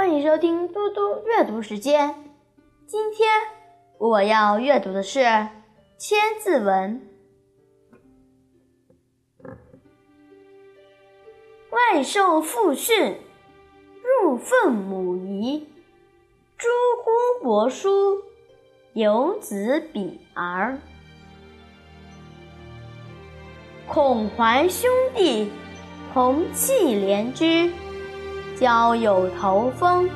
欢迎收听嘟嘟阅读时间。今天我要阅读的是《千字文》。外受父训，入奉母仪。诸姑伯叔，有子比儿。孔怀兄弟，同气连枝。交友投风，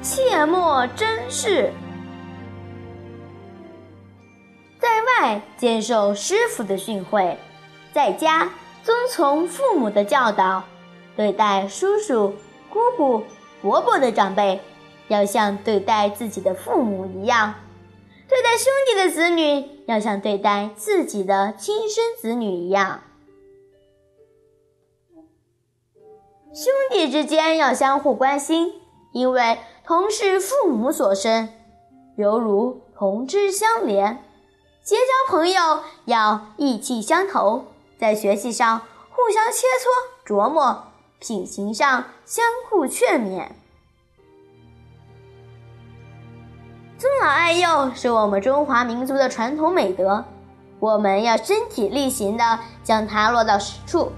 切莫争事。在外接受师傅的训诲，在家遵从父母的教导。对待叔叔、姑姑、伯伯的长辈，要像对待自己的父母一样；对待兄弟的子女，要像对待自己的亲生子女一样。兄弟之间要相互关心，因为同是父母所生，犹如同枝相连。结交朋友要意气相投，在学习上互相切磋琢磨，品行上相互劝勉。尊老爱幼是我们中华民族的传统美德，我们要身体力行的将它落到实处。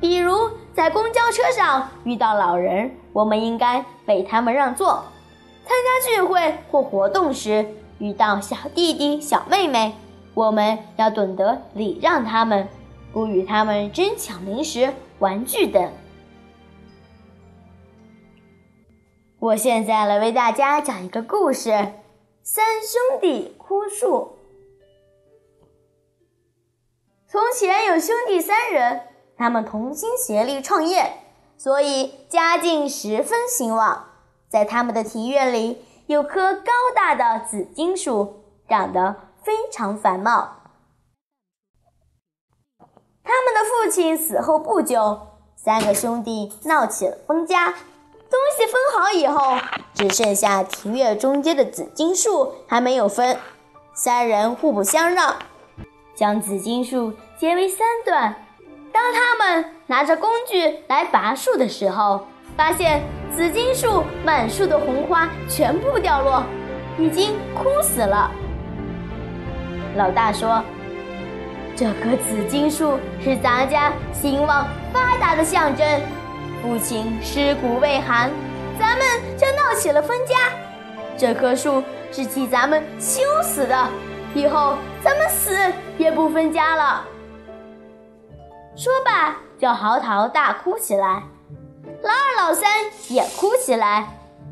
比如，在公交车上遇到老人，我们应该为他们让座；参加聚会或活动时，遇到小弟弟、小妹妹，我们要懂得礼让他们，不与他们争抢零食、玩具等。我现在来为大家讲一个故事：三兄弟哭树。从前有兄弟三人。他们同心协力创业，所以家境十分兴旺。在他们的庭院里有棵高大的紫荆树，长得非常繁茂。他们的父亲死后不久，三个兄弟闹起了分家。东西分好以后，只剩下庭院中间的紫荆树还没有分。三人互不相让，将紫荆树截为三段。当他们拿着工具来拔树的时候，发现紫荆树满树的红花全部掉落，已经枯死了。老大说：“这棵紫荆树是咱家兴旺发达的象征，父亲尸骨未寒，咱们就闹起了分家。这棵树是替咱们修死的，以后咱们死也不分家了。”说罢，就嚎啕大哭起来。老二、老三也哭起来。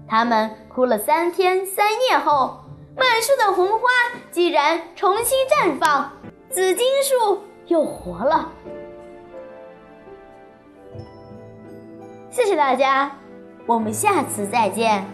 他们哭了三天三夜后，满树的红花竟然重新绽放，紫荆树又活了。谢谢大家，我们下次再见。